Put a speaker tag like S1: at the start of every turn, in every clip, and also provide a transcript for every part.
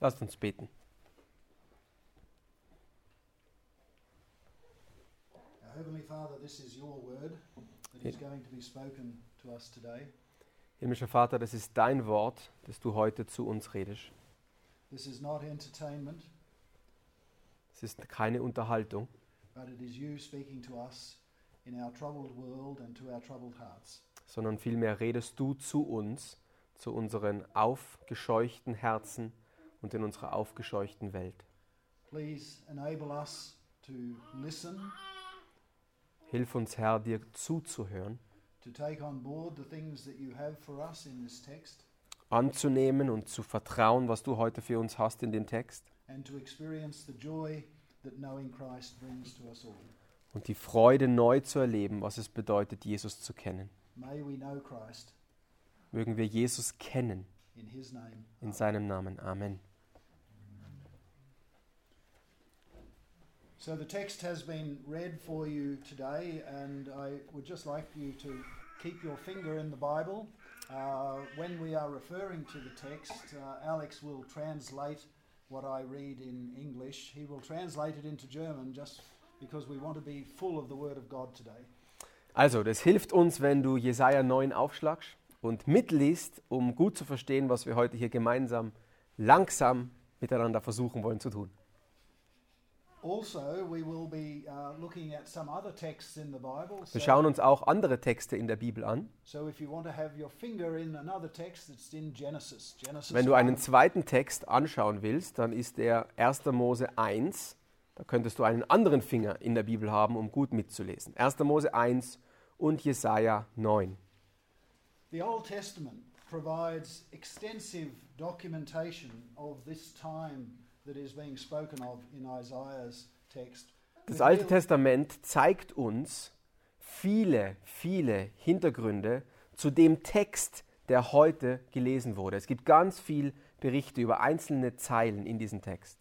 S1: Lasst uns beten. Himmlischer Vater, das ist dein Wort, das du heute zu uns redest.
S2: This is not entertainment,
S1: Es ist keine Unterhaltung, sondern vielmehr redest du zu uns, zu unseren aufgescheuchten Herzen und in unserer aufgescheuchten Welt.
S2: Please enable us to listen,
S1: Hilf uns, Herr, dir zuzuhören,
S2: to take on board the things that you have for us in this text,
S1: anzunehmen und zu vertrauen, was du heute für uns hast in dem Text
S2: and to experience the joy that knowing Christ brings to us all.
S1: und die Freude neu zu erleben, was es bedeutet, Jesus zu kennen.
S2: May we know Christ
S1: Mögen wir Jesus kennen,
S2: in
S1: seinem Namen. Amen.
S2: So the text has been read for you today, and I would just like you to keep your finger in the Bible. Uh, when we are referring to the text, uh, Alex will translate what I read in English. He will translate it into German just because we want to be full of the Word of God today.
S1: Also, das hilft uns, wenn du Jesaja 9 aufschlagst und mitliest, um gut zu verstehen, was wir heute hier gemeinsam langsam miteinander versuchen wollen zu tun.
S2: Also, be uh.
S1: Wir schauen uns auch andere Texte in der Bibel an.
S2: so text, Genesis. Genesis
S1: Wenn du einen
S2: 1.
S1: zweiten Text anschauen willst, dann ist der 1. Mose 1. Da könntest du einen anderen Finger in der Bibel haben, um gut mitzulesen. 1. Mose 1 und Jesaja 9.
S2: The Old Testament provides extensive documentation of this time that is being spoken of in Isaiah's text.
S1: Das Alte Testament zeigt uns viele, viele Hintergründe zu dem Text, der heute gelesen wurde. Es gibt ganz viel Berichte über einzelne Zeilen in diesem Text.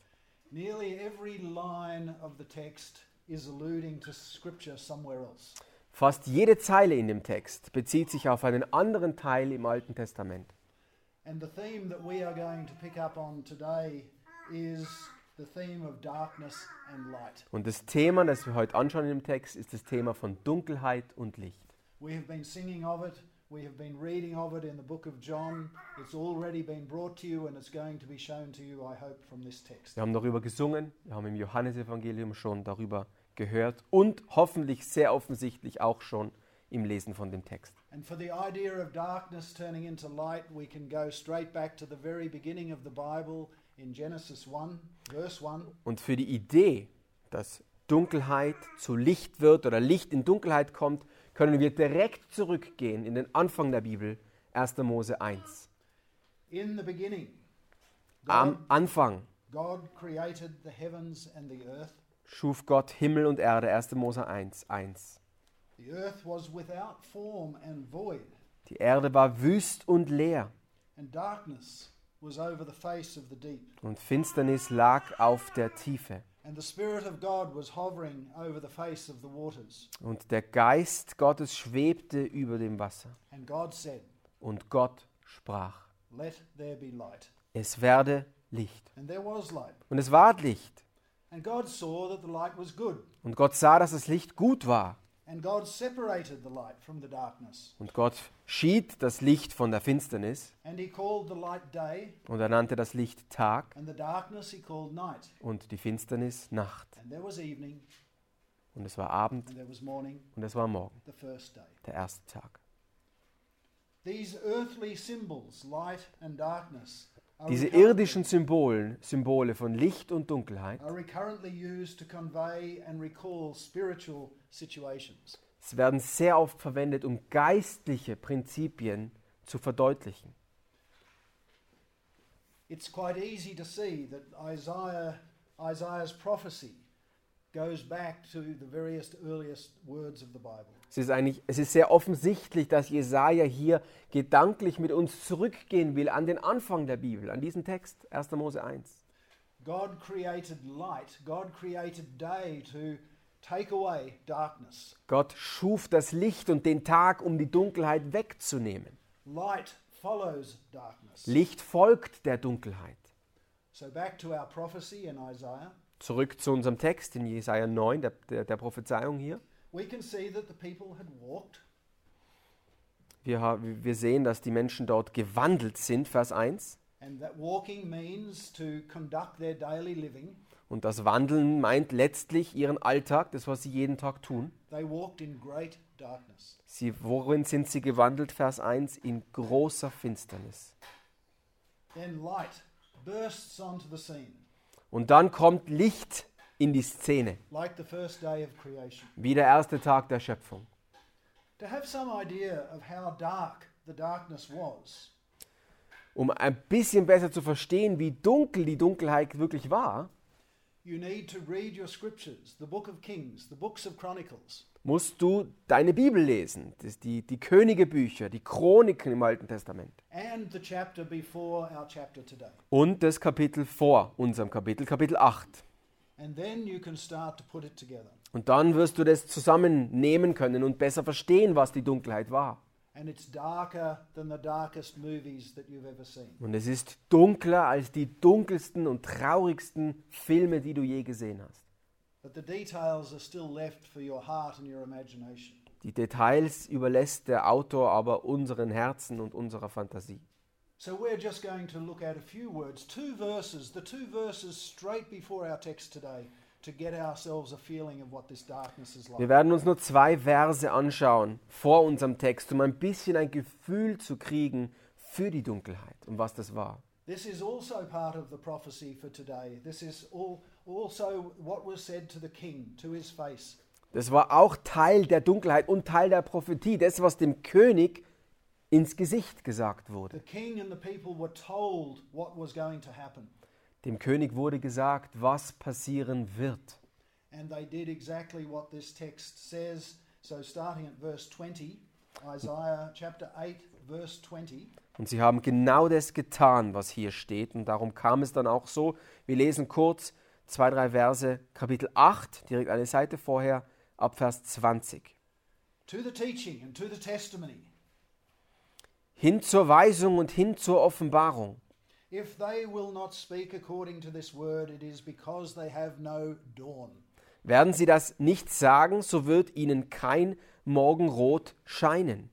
S2: Nearly every line of the text is alluding to scripture somewhere else.
S1: Fast jede Zeile in dem Text bezieht sich auf einen anderen Teil im Alten Testament.
S2: And the theme that we are going to pick up on today is the theme of darkness and light.
S1: Und das Thema, das wir heute anschauen im Text, ist das Thema von Dunkelheit und Licht.
S2: We have been singing of it. We have been reading of it in the book of John. It's already been brought to you and it's going to be shown to you, I hope, from this text.
S1: Wir haben darüber gesungen, wir haben im Johannesevangelium schon darüber gehört und hoffentlich sehr offensichtlich auch schon im Lesen von dem Text.
S2: And for the idea of darkness turning into light, we can go straight back to the very beginning of the Bible in Genesis 1, verse 1.
S1: Und für die Idee, dass Dunkelheit zu Licht wird oder Licht in Dunkelheit kommt, können wir direkt zurückgehen in den Anfang der Bibel, 1. Mose 1.
S2: In the beginning, God,
S1: Am Anfang
S2: God created the heavens and the earth.
S1: Schuf Gott Himmel und Erde, 1. Mose 1, 1.
S2: The earth was without form and void,
S1: Die Erde war wüst und leer
S2: and darkness was over the face of the deep.
S1: und Finsternis lag auf der Tiefe.
S2: And the Spirit of God was hovering over the face of the waters.
S1: Und der Geist Gottes schwebte über dem Wasser.
S2: And God said,
S1: Und Gott sprach,
S2: Let there be light.
S1: es werde Licht.
S2: And there was light.
S1: Und es ward Licht.
S2: And God saw that the light was good.
S1: Und Gott sah, dass das Licht gut war.
S2: And God separated the light from the darkness.
S1: Und Gott schied das Licht von der Finsternis
S2: And he called the light day,
S1: und er nannte das Licht Tag
S2: and the darkness he called night.
S1: und die Finsternis Nacht.
S2: And there was evening,
S1: Und es war Abend
S2: and there was morning,
S1: und es war Morgen,
S2: the first day.
S1: der erste Tag.
S2: These earthly symbols, light and darkness,
S1: Diese irdischen Symbolen, Symbole von Licht und Dunkelheit,
S2: are recurrently used to convey and recall spiritual situations.
S1: sie werden sehr oft verwendet, um geistliche Prinzipien zu verdeutlichen.
S2: It's quite easy to see that Isaiah, Isaiah's prophecy goes back to the various earliest words of the Bible.
S1: Es ist eigentlich, es ist sehr offensichtlich, dass Jesaja hier gedanklich mit uns zurückgehen will an den Anfang der Bibel, an diesen Text, 1. Mose 1.
S2: God created light, God created day to take away darkness.
S1: Gott schuf das Licht und den Tag, um die Dunkelheit wegzunehmen.
S2: Light follows darkness.
S1: Licht folgt der Dunkelheit.
S2: So back to our prophecy in Isaiah.
S1: Zurück zu unserem Text in Jesaja 9, der, der, der Prophezeiung hier.
S2: We can see that the people had walked,
S1: Wir, sehen, dass die Menschen dort gewandelt sind, Vers 1.
S2: and that walking means to conduct their daily living.
S1: Und das Wandeln meint letztlich ihren Alltag, das, was sie jeden Tag tun.
S2: They walked in great darkness.
S1: Sie, worin sind sie gewandelt? Vers 1. In großer Finsternis.
S2: Then light bursts onto the scene,
S1: Und dann kommt Licht in die Szene, wie der erste Tag der Schöpfung. Um ein bisschen besser zu verstehen, wie dunkel die Dunkelheit wirklich war, musst du deine Bibel lesen, das die, die Königebücher, die Chroniken im Alten Testament.
S2: and the chapter before our chapter today.
S1: Und das Kapitel vor unserem Kapitel, Kapitel 8. Und dann wirst du das zusammennehmen können und besser verstehen, was die Dunkelheit war.
S2: And it's darker than the darkest movies that you've ever seen.
S1: Und es ist dunkler als die dunkelsten und traurigsten Filme, die du je gesehen hast.
S2: But the details are still left for your heart and your imagination.
S1: Die Details überlässt der Autor aber unseren Herzen und unserer Fantasie.
S2: So we're just going to look at a few words, two verses, the two verses straight before our text today, to get ourselves a feeling of what this darkness is
S1: Wir werden uns nur zwei Verse anschauen vor unserem Text, um ein bisschen ein Gefühl zu kriegen für die Dunkelheit und was das war.
S2: This is also part of the prophecy for today. This is all, also what was said to the king, to his face.
S1: Das war auch Teil der Dunkelheit und Teil der Prophetie, das, was dem König ins Gesicht gesagt
S2: The
S1: wurde.
S2: king and the people were told what was going to happen,
S1: Dem König wurde gesagt, was passieren wird.
S2: and they did exactly what this text says. So, starting at verse 20, Isaiah chapter 8, verse 20.
S1: Und sie haben genau das getan, was hier steht. Und darum kam es dann auch so. Wir lesen kurz zwei, drei Verse, Kapitel 8, direkt eine Seite vorher, ab Vers 20.
S2: To the teaching and to the testimony.
S1: Hin zur Weisung und hin zur Offenbarung.
S2: If they will not speak according to this word, it is because they have no dawn.
S1: Werden sie das nicht sagen, so wird ihnen kein Morgenrot scheinen,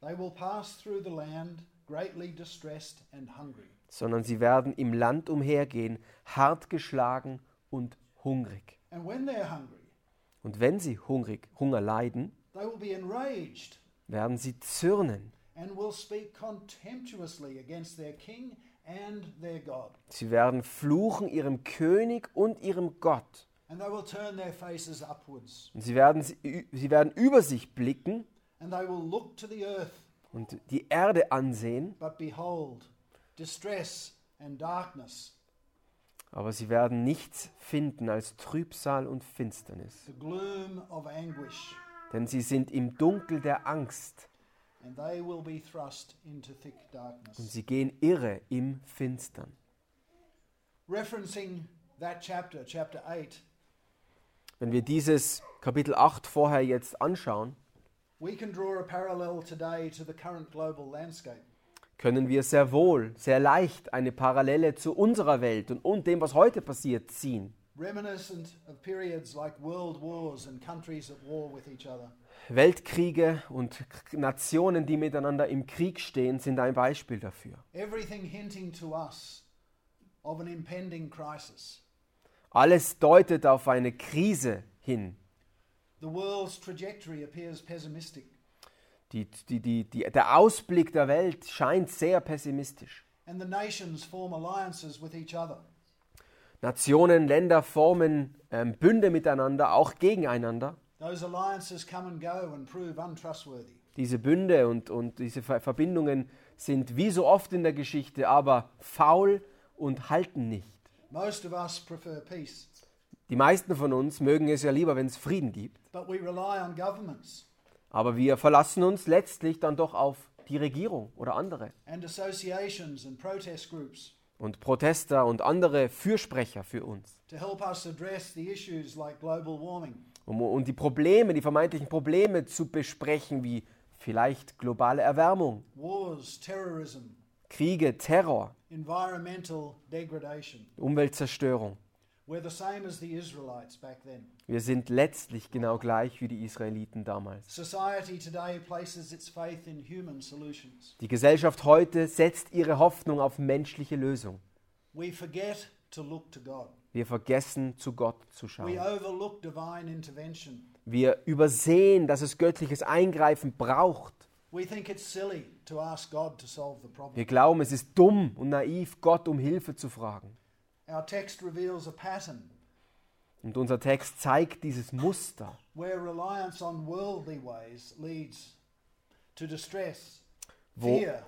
S2: They will pass through the land greatly distressed and hungry.
S1: sondern sie werden im Land umhergehen, hart geschlagen und hungrig.
S2: And when they're hungry,
S1: Und wenn sie hungrig, Hunger leiden,
S2: they will be enraged
S1: werden sie zürnen.
S2: And will speak contemptuously against their king and their God.
S1: Sie werden fluchen ihrem König und ihrem Gott.
S2: And they will turn their faces upwards,
S1: Und sie werden, sie werden über sich blicken
S2: and they will look to the earth,
S1: und die Erde ansehen,
S2: but behold, distress and darkness,
S1: aber sie werden nichts finden als Trübsal und Finsternis.
S2: the gloom of anguish,
S1: Denn sie sind im Dunkel der Angst und sie gehen irre im Finstern.
S2: Referencing that chapter, chapter 8,
S1: Wenn wir dieses Kapitel 8 vorher jetzt anschauen,
S2: we can draw a parallel today to the current global landscape.
S1: können wir sehr wohl, sehr leicht eine Parallele zu unserer Welt und, und dem, was heute passiert, ziehen.
S2: Reminiscent of periods like world wars and countries at war with each other.
S1: Weltkriege und Nationen, die miteinander im Krieg stehen, sind ein Beispiel dafür.
S2: Everything hinting to us of an impending crisis.
S1: Alles deutet auf eine Krise hin.
S2: The world's trajectory appears pessimistic,
S1: Die, die, die, der Ausblick der Welt scheint sehr pessimistisch.
S2: and the nations form alliances with each other.
S1: Nationen, Länder formen ähm, Bünde miteinander, auch gegeneinander.
S2: Those alliances come and go and prove untrustworthy.
S1: Diese Bünde und, und diese Ver Verbindungen sind wie so oft in der Geschichte aber faul und halten nicht.
S2: Most of us prefer peace,
S1: Die meisten von uns mögen es ja lieber, wenn es Frieden gibt.
S2: but we rely on governments
S1: Aber wir verlassen uns letztlich dann doch auf die Regierung oder andere.
S2: and associations and protest groups
S1: Und Protester und andere Fürsprecher für uns.
S2: to help us address the issues like global warming,
S1: Um, die Probleme, die vermeintlichen Probleme zu besprechen, wie vielleicht globale Erwärmung,
S2: wars, terrorism,
S1: Kriege, Terror,
S2: environmental degradation.
S1: Umweltzerstörung.
S2: We're the same as the Israelites back then.
S1: Wir sind letztlich genau gleich wie die Israeliten damals.
S2: Society today places its faith in human solutions.
S1: Die Gesellschaft heute setzt ihre Hoffnung auf menschliche Lösungen.
S2: We forget to look to God.
S1: Wir vergessen, zu Gott zu schauen. Wir übersehen, dass es göttliches Eingreifen braucht. Wir glauben, es ist dumm und naiv, Gott um Hilfe zu fragen.
S2: Our text reveals a pattern
S1: Und unser Text zeigt dieses Muster,
S2: where reliance on worldly ways leads to distress,
S1: Wo-
S2: fear,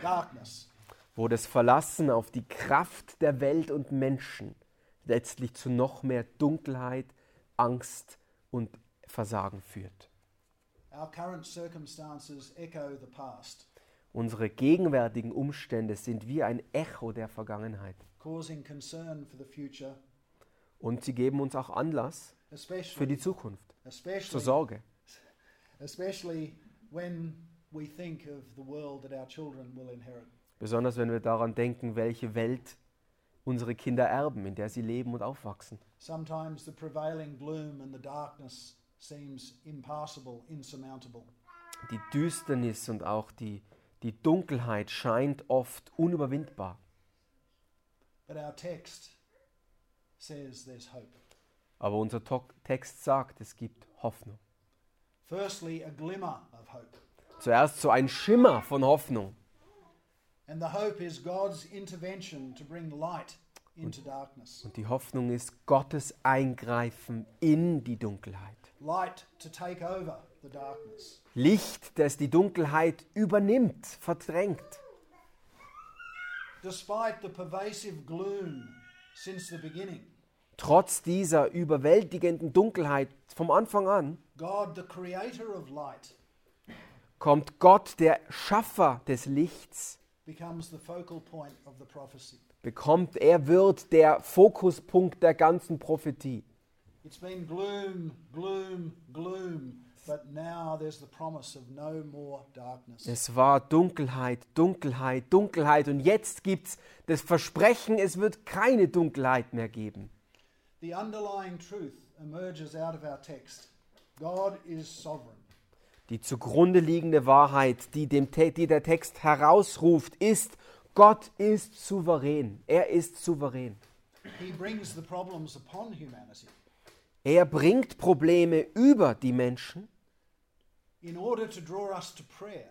S2: darkness.
S1: wo das Verlassen auf die Kraft der Welt und Menschen letztlich zu noch mehr Dunkelheit, Angst und Versagen führt.
S2: Our current circumstances echo the past,
S1: Unsere gegenwärtigen Umstände sind wie ein Echo der Vergangenheit.
S2: causing concern for the future,
S1: Und sie geben uns auch Anlass für
S2: especially,
S1: die Zukunft, zur Sorge.
S2: especially when we think of the world that our children will inherit.
S1: Besonders wenn wir daran denken, welche Welt unsere Kinder erben, in der sie leben und aufwachsen.
S2: Sometimes the prevailing gloom and the darkness seems impassable, insurmountable.
S1: Die Düsternis und auch die, die Dunkelheit scheint oft unüberwindbar.
S2: But our text says there's hope.
S1: Aber unser Text sagt, es gibt Hoffnung.
S2: Firstly, a glimmer of hope.
S1: Zuerst so ein Schimmer von Hoffnung.
S2: And the hope is God's intervention to bring light into darkness.
S1: Und die Hoffnung ist Gottes Eingreifen in die Dunkelheit.
S2: Light to take over the darkness.
S1: Licht, das die Dunkelheit übernimmt, verdrängt.
S2: Despite the pervasive gloom since the beginning,
S1: Trotz dieser überwältigenden Dunkelheit vom Anfang an
S2: God, the creator of light,
S1: kommt Gott, der Schaffer des Lichts,
S2: becomes the focal point of the prophecy.
S1: bekommt, er wird der Fokuspunkt der ganzen Prophetie.
S2: It's been gloom, gloom, gloom, but now there's the promise of no more darkness.
S1: Es war Dunkelheit, Dunkelheit, Dunkelheit und jetzt gibt's das Versprechen, es wird keine Dunkelheit mehr geben.
S2: The underlying truth emerges out of our text God is sovereign.
S1: Die zugrunde liegende Wahrheit, die, dem die der Text herausruft, ist, Gott ist souverän. Er ist souverän.
S2: He brings the problems upon humanity
S1: Er bringt Probleme über die Menschen,
S2: in order to draw us to prayer.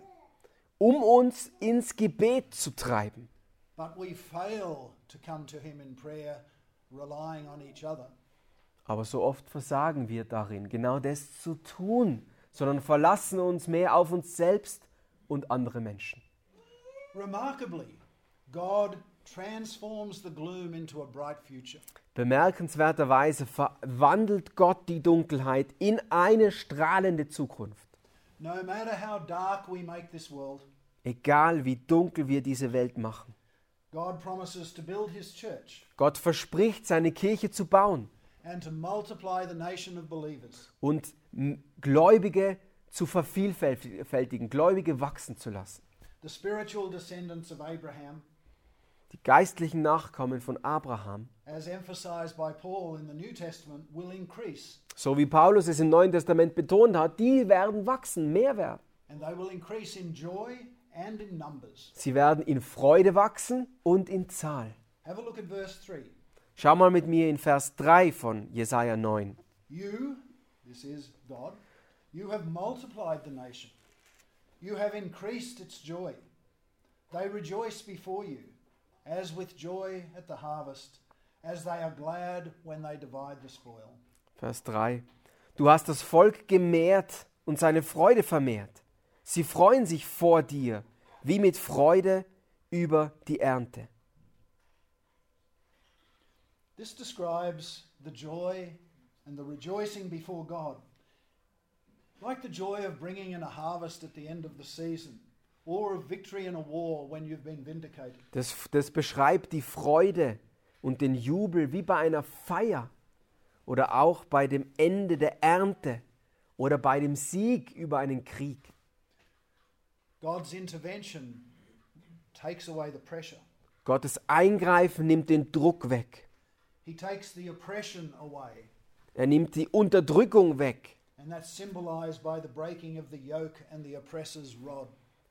S1: um uns ins Gebet zu treiben.
S2: But we fail to come to Him in prayer, relying on each other.
S1: Aber so oft versagen wir darin, genau das zu tun, sondern verlassen uns mehr auf uns selbst und andere Menschen.
S2: Remarkably, God transforms the gloom into a bright future.
S1: Bemerkenswerterweise verwandelt Gott die Dunkelheit in eine strahlende Zukunft.
S2: No matter how dark we make this world,
S1: Egal wie dunkel wir diese Welt machen. Gott verspricht, seine Kirche zu bauen
S2: and to multiply the nation of believers.
S1: und Gläubige zu vervielfältigen, Gläubige wachsen zu lassen.
S2: The spiritual descendants of Abraham,
S1: Die geistlichen Nachkommen von Abraham,
S2: as emphasized by Paul in the New Testament, will increase.
S1: so wie Paulus es im Neuen Testament betont hat, die werden wachsen, mehr werden.
S2: And they will increase in joy and in numbers.
S1: Sie werden in Freude wachsen und in Zahl.
S2: Have a look at verse 3.
S1: Schau mal mit mir in Vers 3 von Jesaja 9.
S2: You, this is God, you have multiplied the nation. You have increased its joy. They rejoice before you, as with joy at the harvest, as they are glad when they divide the spoil.
S1: Vers 3. Du hast das Volk gemehrt und seine Freude vermehrt. Sie freuen sich vor dir, wie mit Freude über die Ernte.
S2: This describes the joy and the rejoicing before God. Like the joy of bringing in a harvest at the end of the season, or of victory in a war when you've been vindicated.
S1: Das, das beschreibt die Freude und den Jubel wie bei einer Feier oder auch bei dem Ende der Ernte oder bei dem Sieg über einen Krieg.
S2: God's intervention takes away the pressure.
S1: Gottes Eingreifen nimmt den Druck weg.
S2: He takes the oppression away.
S1: Er nimmt die Unterdrückung weg.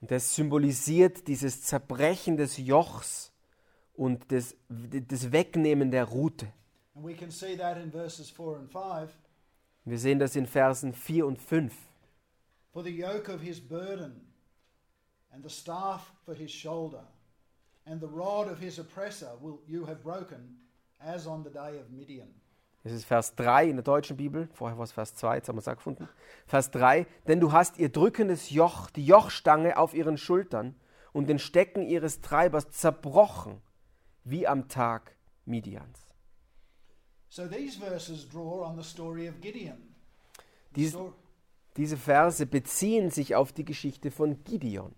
S1: Und das symbolisiert dieses Zerbrechen des Jochs und das, das Wegnehmen der Rute.
S2: And we can see that in verses 4 and 5.
S1: Wir sehen das in Versen 4 und 5.
S2: For the yoke of his burden, and the staff for his shoulder, and the rod of his oppressor will you have broken, as on the day of Midian.
S1: Das ist Vers 3 in der deutschen Bibel. Vorher war es Vers 2, jetzt haben wir es auch gefunden. Vers 3. Denn du hast ihr drückendes Joch, die Jochstange auf ihren Schultern und den Stecken ihres Treibers zerbrochen, wie am Tag Midians.
S2: So these verses draw on the story of Gideon.
S1: Dies, diese Verse beziehen sich auf die Geschichte von Gideon.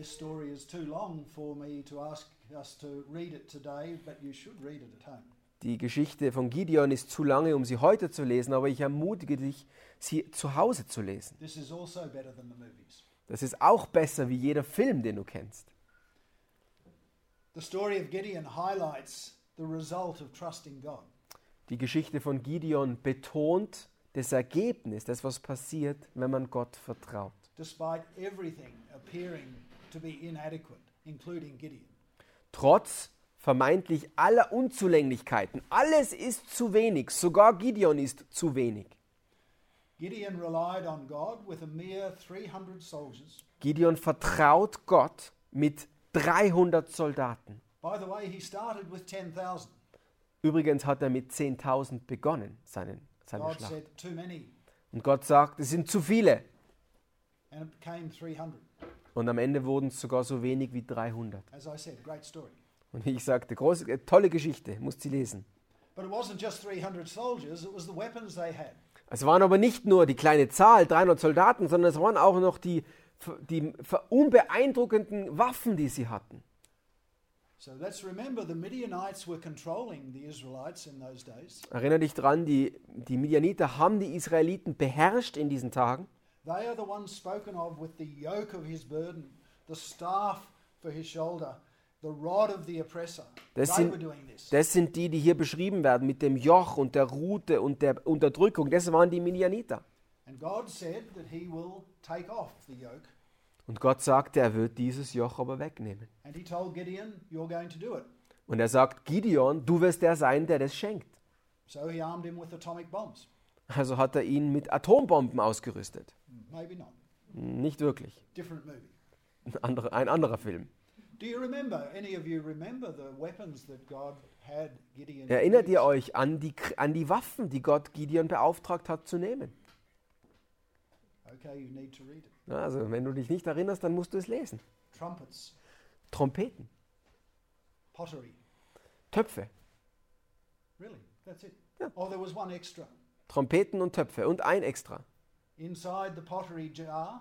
S2: this story is too long for me to ask us to read it today, but you should read it at home.
S1: Die Geschichte von Gideon ist zu lange, um sie heute zu lesen, aber ich ermutige dich, sie zu Hause zu lesen.
S2: This is also better than the movies.
S1: Das ist auch besser wie jeder Film, den du kennst.
S2: The story of Gideon highlights the result of trusting God.
S1: Die Geschichte von Gideon betont das Ergebnis, das was passiert, wenn man Gott vertraut.
S2: despite everything appearing to be inadequate, including Gideon.
S1: Trotz vermeintlich aller Unzulänglichkeiten, alles ist zu wenig, sogar Gideon ist zu wenig.
S2: Gideon relied on God with a mere 300 soldiers.
S1: Gideon vertraut Gott mit 300 Soldaten.
S2: By the way, he started with 10,000.
S1: Übrigens hat er mit 10.000 begonnen, seinen, seine
S2: God
S1: Schlacht. Und Gott sagt, es sind zu viele.
S2: and it became 300.
S1: Und am Ende wurden es sogar so wenig wie 300.
S2: As I said, great story.
S1: Und wie ich sagte, große, äh, tolle Geschichte, musst sie lesen.
S2: But it wasn't just 300 soldiers, it was the weapons they had.
S1: Es waren aber nicht nur die kleine Zahl, 300 Soldaten, sondern es waren auch noch die, die unbeeindruckenden Waffen, die sie hatten.
S2: So let's remember the Midianites were controlling the Israelites in those days.
S1: Erinnere dich dran, die, die Midianiter haben die Israeliten beherrscht in diesen Tagen.
S2: They are the ones spoken of with the yoke of his burden, the staff for his shoulder, the rod of the oppressor.
S1: Das sind-. Das sind die, die hier beschrieben werden mit dem Joch und der Rute und der Unterdrückung. Das waren die Midianiter.
S2: And God said that he will take off the yoke.
S1: Und Gott sagte, er wird dieses Joch aber wegnehmen.
S2: And he told Gideon, You're going to do it.
S1: Und er sagt, Gideon, du wirst der sein, der das schenkt.
S2: So he armed him with atomic bombs.
S1: Also hat er ihn mit Atombomben ausgerüstet. Nicht wirklich. Ein anderer, ein anderer Film.
S2: Do you remember, any of you remember the weapons that God had Gideon
S1: Erinnert ihr euch an die, an die Waffen, die Gott Gideon beauftragt hat zu nehmen?
S2: Okay, you need to read it.
S1: Ja, Also wenn du dich nicht erinnerst, dann musst du es lesen.
S2: Trumpets,
S1: Trompeten,
S2: pottery.
S1: Töpfe.
S2: Really? That's it.
S1: Yeah.
S2: Oh, there was one extra.
S1: Trompeten und Töpfe und ein extra.
S2: Inside the pottery jar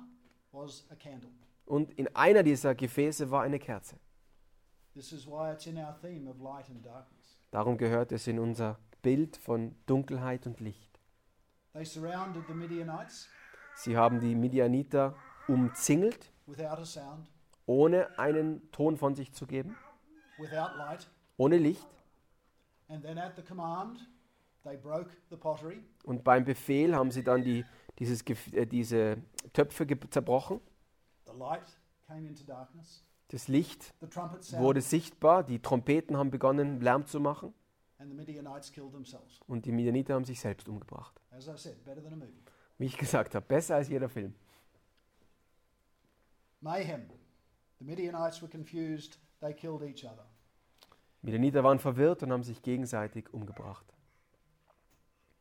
S2: was a candle.
S1: Und in einer dieser Gefäße war eine Kerze. Darum gehört es in unser Bild von Dunkelheit und Licht. Sie haben die Midianiter umzingelt, ohne einen Ton von sich zu geben, ohne Licht. Und beim Befehl haben sie dann die, dieses, äh, diese Töpfe zerbrochen. Das Licht wurde sichtbar, die Trompeten haben begonnen, Lärm zu machen und die Midianiter haben sich selbst umgebracht. Wie ich gesagt habe, besser als jeder Film.
S2: Mayhem. The Midianites were confused, they killed each other.
S1: Midianiter waren verwirrt und haben sich gegenseitig umgebracht.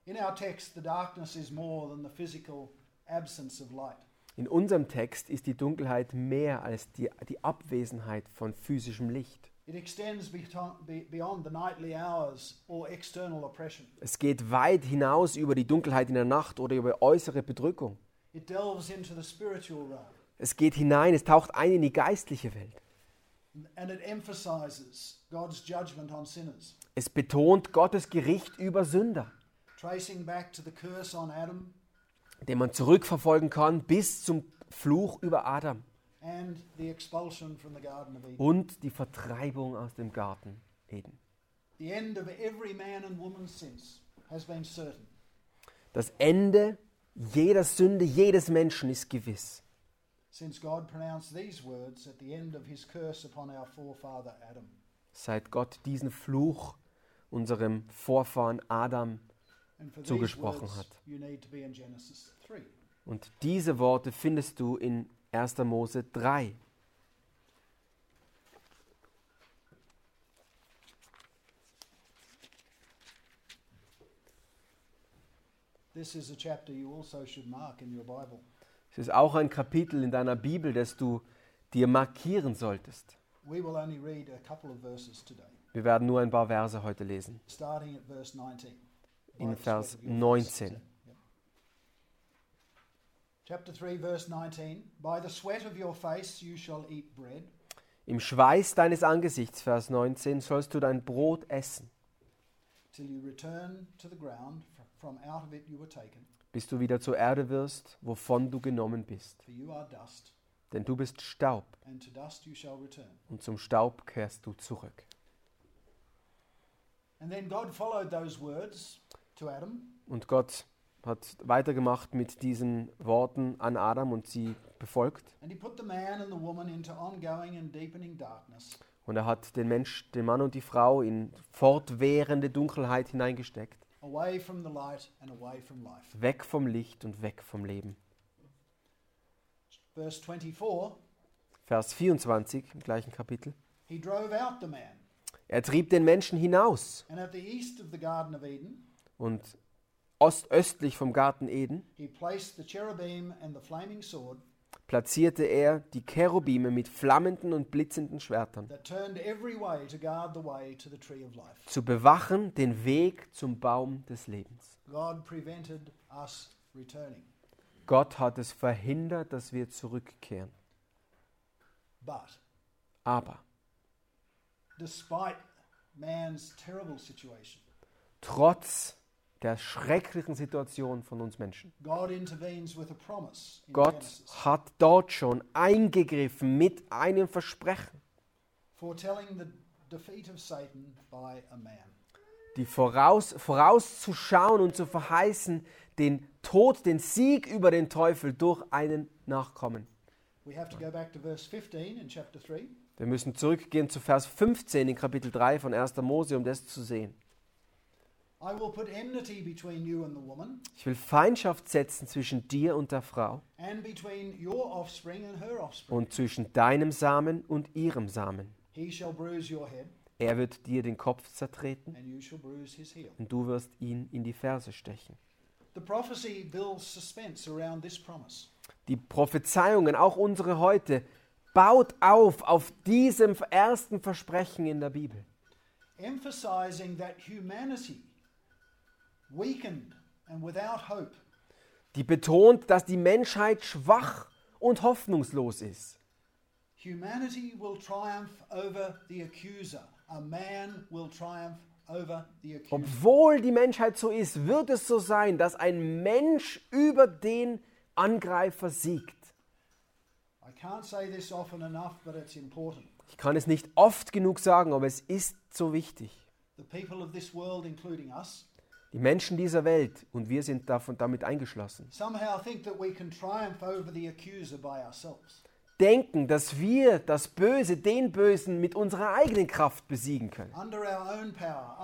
S2: In our text, the darkness is more than the physical absence of light.
S1: In unserem Text ist die Dunkelheit mehr als die, die Abwesenheit von physischem Licht. Es geht weit hinaus über die Dunkelheit in der Nacht oder über äußere Bedrückung. Es geht hinein, es taucht ein in die geistliche Welt.
S2: and it emphasizes God's judgment on sinners,
S1: Es betont Gottes Gericht über Sünder,
S2: tracing back to the curse on Adam,
S1: den man zurückverfolgen kann bis zum Fluch über Adam.
S2: and the expulsion from the Garden of Eden.
S1: und die Vertreibung aus dem Garten Eden.
S2: The end of every man and woman since has been certain.
S1: Das Ende jeder Sünde jedes Menschen ist gewiss.
S2: since God pronounced these words at the end of his curse upon our forefather Adam.
S1: Seit Gott diesen Fluch unserem Vorfahren Adam zugesprochen hat.
S2: you need to be in Genesis 3.
S1: Und diese Worte findest du in 1. Mose 3.
S2: This is a chapter you also.
S1: Es ist auch ein Kapitel in deiner Bibel, das du dir markieren solltest. Wir werden nur ein paar Verse heute lesen.
S2: starting at verse 19.
S1: In Vers
S2: sweat of your face,
S1: 19.
S2: is it? Yep. Chapter 3, verse 19. By the sweat of your face you shall eat bread,
S1: Im Schweiß deines Angesichts, Vers 19, sollst du dein Brot essen,
S2: till you return to the ground, fr- from out of it you were taken.
S1: bis du wieder zur Erde wirst, wovon du genommen bist.
S2: For you are dust,
S1: Denn du bist Staub,
S2: and to dust you shall return.
S1: und zum Staub kehrst du zurück.
S2: And then God followed those words
S1: Und Gott hat weitergemacht mit diesen Worten an Adam und sie befolgt.
S2: and he put the man and the woman into ongoing and deepening darkness,
S1: Und er hat den Mensch, den Mann und die Frau in fortwährende Dunkelheit hineingesteckt.
S2: away from the light and away from life.
S1: Weg vom Licht und weg vom Leben.
S2: Verse 24
S1: Vers 24 im gleichen Kapitel.
S2: He drove out the man,
S1: Er trieb den Menschen hinaus
S2: and at the east of the Garden of Eden,
S1: und ostöstlich vom Garten Eden platzierte er die Cherubime mit flammenden und blitzenden Schwertern, zu bewachen den Weg zum Baum des Lebens. Gott hat es verhindert, dass wir zurückkehren. Aber trotz der schrecklichen Situation von uns Menschen, Gott hat dort schon eingegriffen mit einem Versprechen, die voraus, vorauszuschauen und zu verheißen, den Tod, den Sieg über den Teufel durch einen Nachkommen.
S2: We have to go back to verse 15 in chapter 3.
S1: Wir müssen zurückgehen zu Vers 15 in Kapitel 3 von 1. Mose, um das zu sehen. Ich will Feindschaft setzen zwischen dir und der Frau
S2: and between your offspring and her offspring.
S1: und zwischen deinem Samen und ihrem Samen.
S2: He shall bruise your head,
S1: Er wird dir den Kopf zertreten
S2: and you shall bruise his heel.
S1: und du wirst ihn in die Ferse stechen.
S2: The prophecy builds suspense around this promise.
S1: Die Prophezeiungen, auch unsere heute, baut auf auf diesem ersten Versprechen in der Bibel.
S2: emphasizing that humanity, weakened and without hope,
S1: Die betont, dass die Menschheit schwach und hoffnungslos ist.
S2: humanity will triumph over the accuser. A man will triumph over the accuser.
S1: Obwohl die Menschheit so ist, wird es so sein, dass ein Mensch über den Angreifer siegt.
S2: I can't say this often enough, but it's important.
S1: Ich kann es nicht oft genug sagen, aber es ist so wichtig.
S2: The people of this world, including us,
S1: Die Menschen dieser Welt, und wir sind davon damit eingeschlossen, denken, dass wir das Böse, den Bösen mit unserer eigenen Kraft besiegen können.
S2: Power,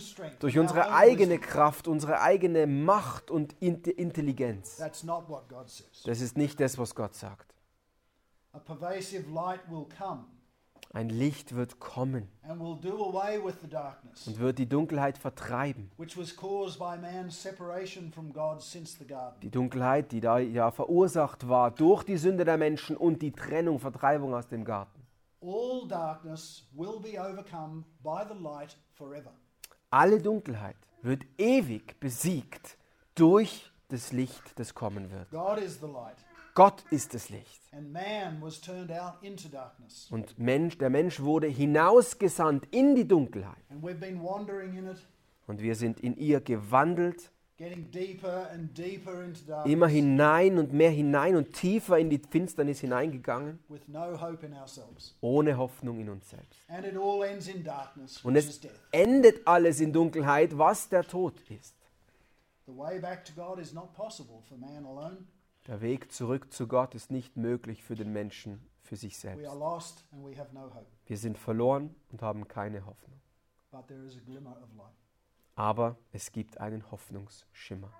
S2: strength.
S1: Durch unsere eigene. Kraft, unsere eigene Macht und Int- Intelligenz.
S2: That's not what God says.
S1: Das ist nicht das, was Gott sagt.
S2: A pervasive light will come
S1: Ein Licht wird kommen
S2: and will do away with the darkness,
S1: und wird die Dunkelheit vertreiben. Die Dunkelheit, die da ja verursacht war durch die Sünde der Menschen und die Trennung, Vertreibung aus dem Garten.
S2: All darkness will be overcome by the light forever.
S1: Alle Dunkelheit wird ewig besiegt durch das Licht, das kommen wird. Gott ist das Licht. Und Mensch, der Mensch wurde hinausgesandt in die Dunkelheit.
S2: And we've been wandering in it,
S1: Und wir sind in ihr gewandelt,
S2: getting deeper and deeper into darkness
S1: immer hinein und mehr hinein und tiefer in die Finsternis hineingegangen,
S2: with no hope in ourselves.
S1: ohne Hoffnung in uns selbst.
S2: And it all ends in darkness,
S1: Und es endet alles in Dunkelheit, was der Tod ist.
S2: The way back to God is not possible for man alone.
S1: Der Weg zurück zu Gott ist nicht möglich für den Menschen, für sich
S2: We
S1: selbst.
S2: are lost and we have no hope.
S1: Wir sind verloren und haben keine Hoffnung.
S2: But there is a glimmer of light.
S1: Aber es gibt einen Hoffnungsschimmer.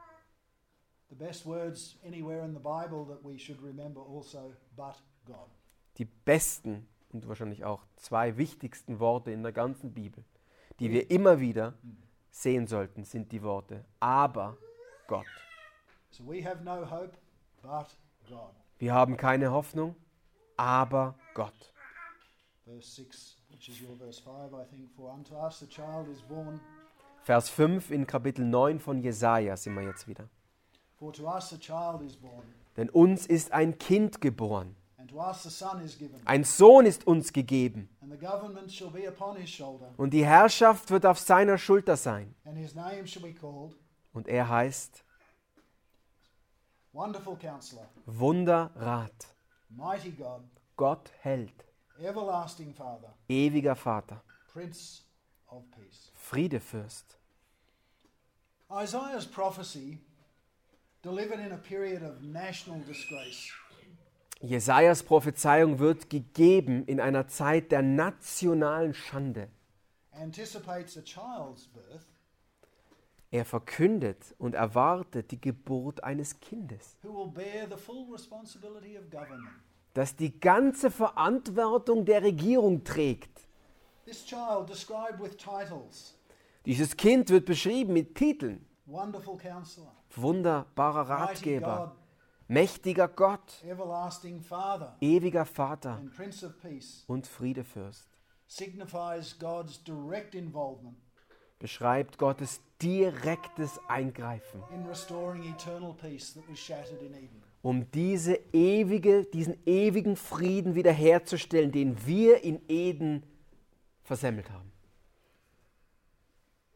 S2: The best words anywhere in the Bible that we should remember also, but God.
S1: Die besten und wahrscheinlich auch zwei wichtigsten Worte in der ganzen Bibel, die wir immer wieder sehen sollten, sind die Worte aber Gott.
S2: So we have no hope.
S1: Wir haben keine Hoffnung, aber Gott.
S2: Verse 6, which is your verse 5, I think. For unto us a child is born,
S1: Vers 5 in Kapitel 9 von Jesaja sind wir jetzt wieder. Denn uns ist ein Kind geboren, ein Sohn ist uns gegeben, und die Herrschaft wird auf seiner Schulter sein. Und er heißt
S2: Wonderful Counselor,
S1: Wunderrat,
S2: Mighty God,
S1: Gott Held,
S2: Everlasting Father,
S1: ewiger Vater,
S2: Prince of Peace.
S1: Friedefürst.
S2: Isaiah's prophecy, delivered in a period of national disgrace,
S1: Jesajas Prophezeiung wird gegeben in einer Zeit der nationalen Schande.
S2: anticipates a child's birth
S1: Er verkündet und erwartet die Geburt eines Kindes, das die ganze Verantwortung der Regierung trägt.
S2: This child, described with titles.
S1: Dieses Kind wird beschrieben mit Titeln. Wunderbarer Ratgeber,
S2: God,
S1: mächtiger Gott,
S2: Everlasting Father,
S1: ewiger Vater.
S2: And Prince of Peace,
S1: und Friedefürst. Beschreibt Gottes direktes Eingreifen, um diese ewige, diesen ewigen Frieden wiederherzustellen, den wir in Eden versemmelt haben.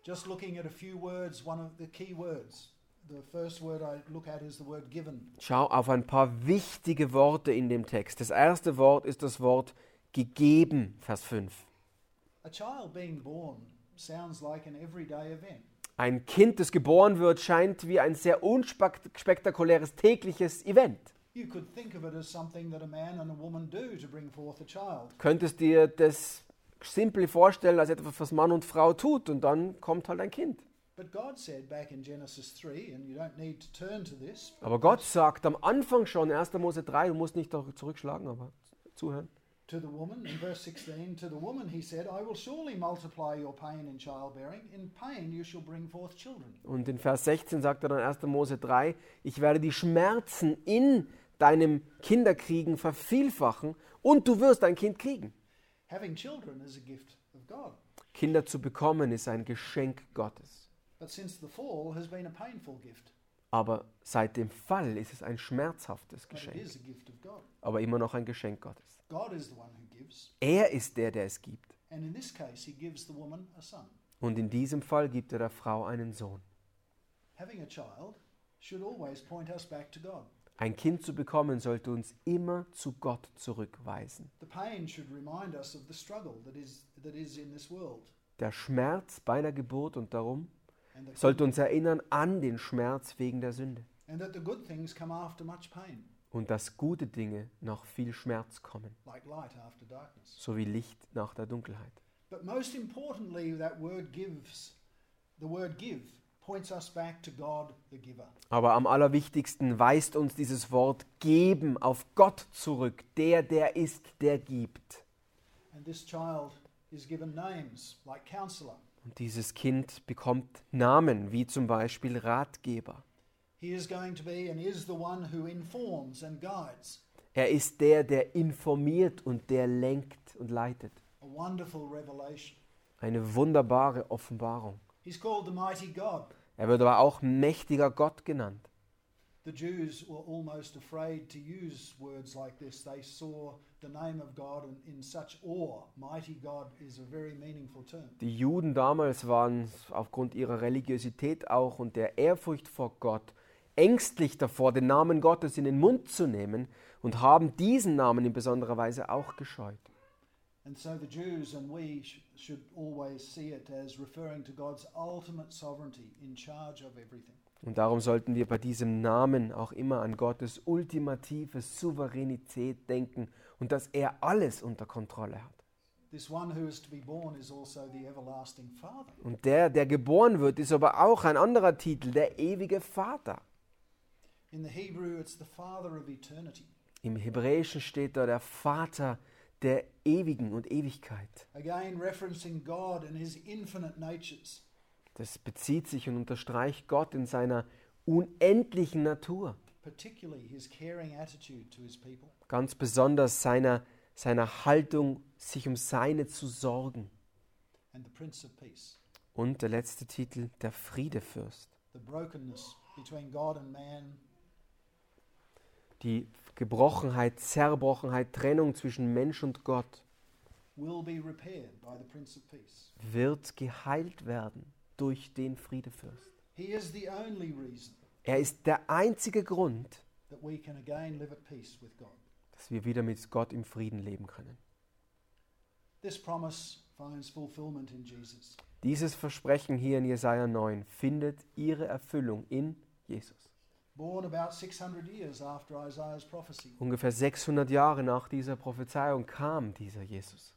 S2: Just looking at a few words, one of the key words. The first word I look at is the word given.
S1: Schau auf ein paar wichtige Worte in dem Text. Das erste Wort ist das Wort gegeben, Vers 5.
S2: A child being born sounds like an everyday event.
S1: Ein Kind, das geboren wird, scheint wie ein sehr unspektakuläres tägliches Event. Könntest dir das simpel vorstellen als etwas, was Mann und Frau tut und dann kommt halt ein Kind.
S2: But God said back in Genesis 3, and you don't need to turn to this,
S1: Aber Gott sagt am Anfang schon, 1. Mose 3, du musst nicht zurückschlagen, aber zuhören.
S2: To the woman, in verse 16, to the woman he said, I will surely multiply your pain in childbearing. In pain you shall bring forth children.
S1: Und in Vers 16 sagt er dann 1. Mose 3, ich werde die Schmerzen in deinem Kinderkriegen vervielfachen und du wirst ein Kind kriegen.
S2: Having children is a gift of God.
S1: Kinder zu bekommen ist ein Geschenk Gottes.
S2: But since the fall has been a painful gift,
S1: Aber seit dem Fall ist es ein schmerzhaftes Geschenk, aber immer noch ein Geschenk Gottes.
S2: God is the one who gives,
S1: Er ist der, der es gibt.
S2: and in this case he gives the woman a son.
S1: Und in diesem Fall gibt er der Frau einen Sohn.
S2: Having a child should always point us back to God.
S1: Ein Kind zu bekommen sollte uns immer zu Gott zurückweisen.
S2: The pain should remind us of the struggle that is that is in this world.
S1: Der Schmerz bei einer Geburt und darum sollte uns erinnern an den Schmerz wegen der Sünde. Und dass gute Dinge nach viel Schmerz kommen, so wie Licht nach der Dunkelheit.
S2: But most importantly, that word gives, the word give, points us back to God the giver.
S1: Aber am allerwichtigsten weist uns dieses Wort geben auf Gott zurück, der, der ist, der gibt.
S2: And this child is given names like counselor.
S1: Und dieses Kind bekommt Namen, wie zum Beispiel Ratgeber. Er ist der, der informiert und der lenkt und leitet. Eine wunderbare Offenbarung. Er wird aber auch mächtiger Gott genannt.
S2: The Jews were almost afraid to use words like this. They saw the name of God in, in such awe. Mighty God is a very meaningful term.
S1: Die Juden damals waren aufgrund ihrer Religiosität auch und der Ehrfurcht vor Gott ängstlich davor, den Namen Gottes in den Mund zu nehmen und haben diesen Namen in besonderer Weise auch gescheut.
S2: And so the Jews and we sh- should always see it as referring to God's ultimate sovereignty in charge of everything.
S1: Und darum sollten wir bei diesem Namen auch immer an Gottes ultimative Souveränität denken und dass er alles unter Kontrolle hat.
S2: This one who is to be born is also the everlasting Father.
S1: Und der, der geboren wird, ist aber auch ein anderer Titel, der ewige Vater.
S2: In the Hebrew, it's the Father of eternity.
S1: Im Hebräischen steht da der Vater der Ewigen und Ewigkeit.
S2: Again, referencing God and his infinite natures.
S1: Das bezieht sich und unterstreicht Gott in seiner unendlichen Natur, ganz besonders seiner, seiner Haltung, sich um seine zu sorgen. Und der letzte Titel, der Friedefürst. Die Gebrochenheit, Zerbrochenheit, Trennung zwischen Mensch und Gott wird geheilt werden durch den Friedefürst. Er ist der einzige Grund, dass wir wieder mit Gott im Frieden leben können.
S2: This promise finds fulfillment in Jesus.
S1: Dieses Versprechen hier in Jesaja 9 findet ihre Erfüllung in Jesus.
S2: Born about 600 years after Isaiah's prophecy,
S1: Ungefähr 600 Jahre nach dieser Prophezeiung kam dieser Jesus.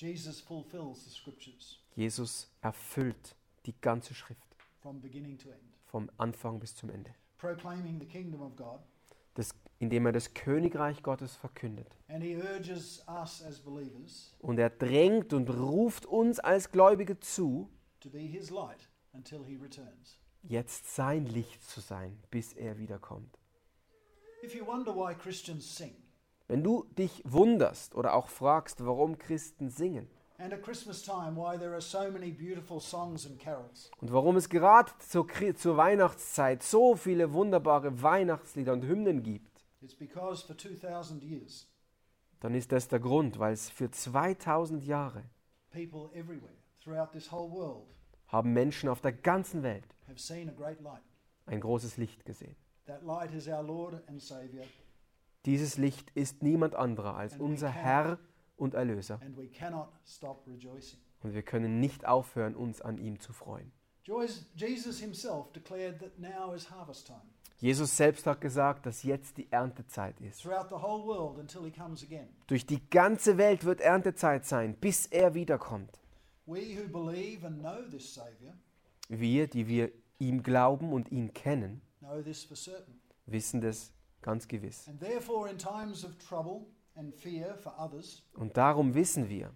S2: Jesus fulfills the scriptures
S1: Jesus erfüllt die ganze Schrift
S2: from beginning to end,
S1: vom Anfang bis zum Ende,
S2: proclaiming the kingdom of God.
S1: das, indem er das Königreich Gottes verkündet.
S2: And he urges us as believers
S1: Und er drängt und ruft uns als Gläubige zu,
S2: to be his light until he returns.
S1: jetzt sein Licht zu sein, bis er wiederkommt.
S2: If you wonder why Christians sing,
S1: Wenn du dich wunderst oder auch fragst, warum Christen singen und warum es gerade zur, zur Weihnachtszeit so viele wunderbare Weihnachtslieder und Hymnen gibt,
S2: it's because for 2000 years,
S1: dann ist das der Grund, weil es für 2000 Jahre haben Menschen auf der ganzen Welt ein großes Licht gesehen.
S2: That light is our Lord and Savior,
S1: Dieses Licht ist niemand anderer als unser Herr und Erlöser. Und wir können nicht aufhören, uns an ihm zu freuen.
S2: Jesus
S1: selbst hat gesagt, dass jetzt die Erntezeit ist. Durch die ganze Welt wird Erntezeit sein, bis er wiederkommt. Wir, die wir ihm glauben und ihn kennen, wissen das ganz gewiss. Und darum wissen wir,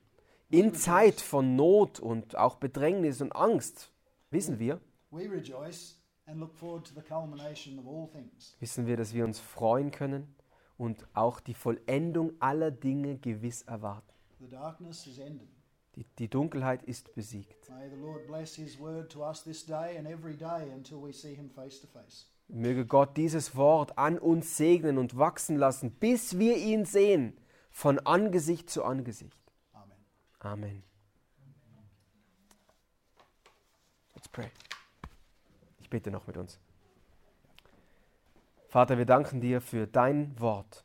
S1: in Zeit von Not und auch Bedrängnis und Angst, wissen wir,
S2: we rejoice and look forward to the culmination of all things.
S1: wissen wir, dass wir uns freuen können und auch die Vollendung aller Dinge gewiss erwarten. Die, die Dunkelheit ist besiegt.
S2: May the Lord bless his word to us this day and every day until we see him face to face.
S1: Möge Gott dieses Wort an uns segnen und wachsen lassen, bis wir ihn sehen, von Angesicht zu Angesicht.
S2: Amen.
S1: Amen. Let's pray. Ich bete noch mit uns. Vater, wir danken dir für dein Wort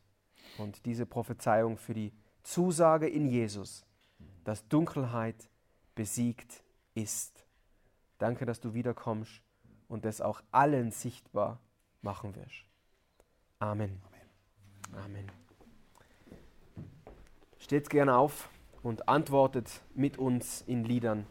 S1: und diese Prophezeiung, für die Zusage in Jesus, dass Dunkelheit besiegt ist. Danke, dass du wiederkommst und es auch allen sichtbar machen wirst. Amen. Amen. Steht gerne auf und antwortet mit uns in Liedern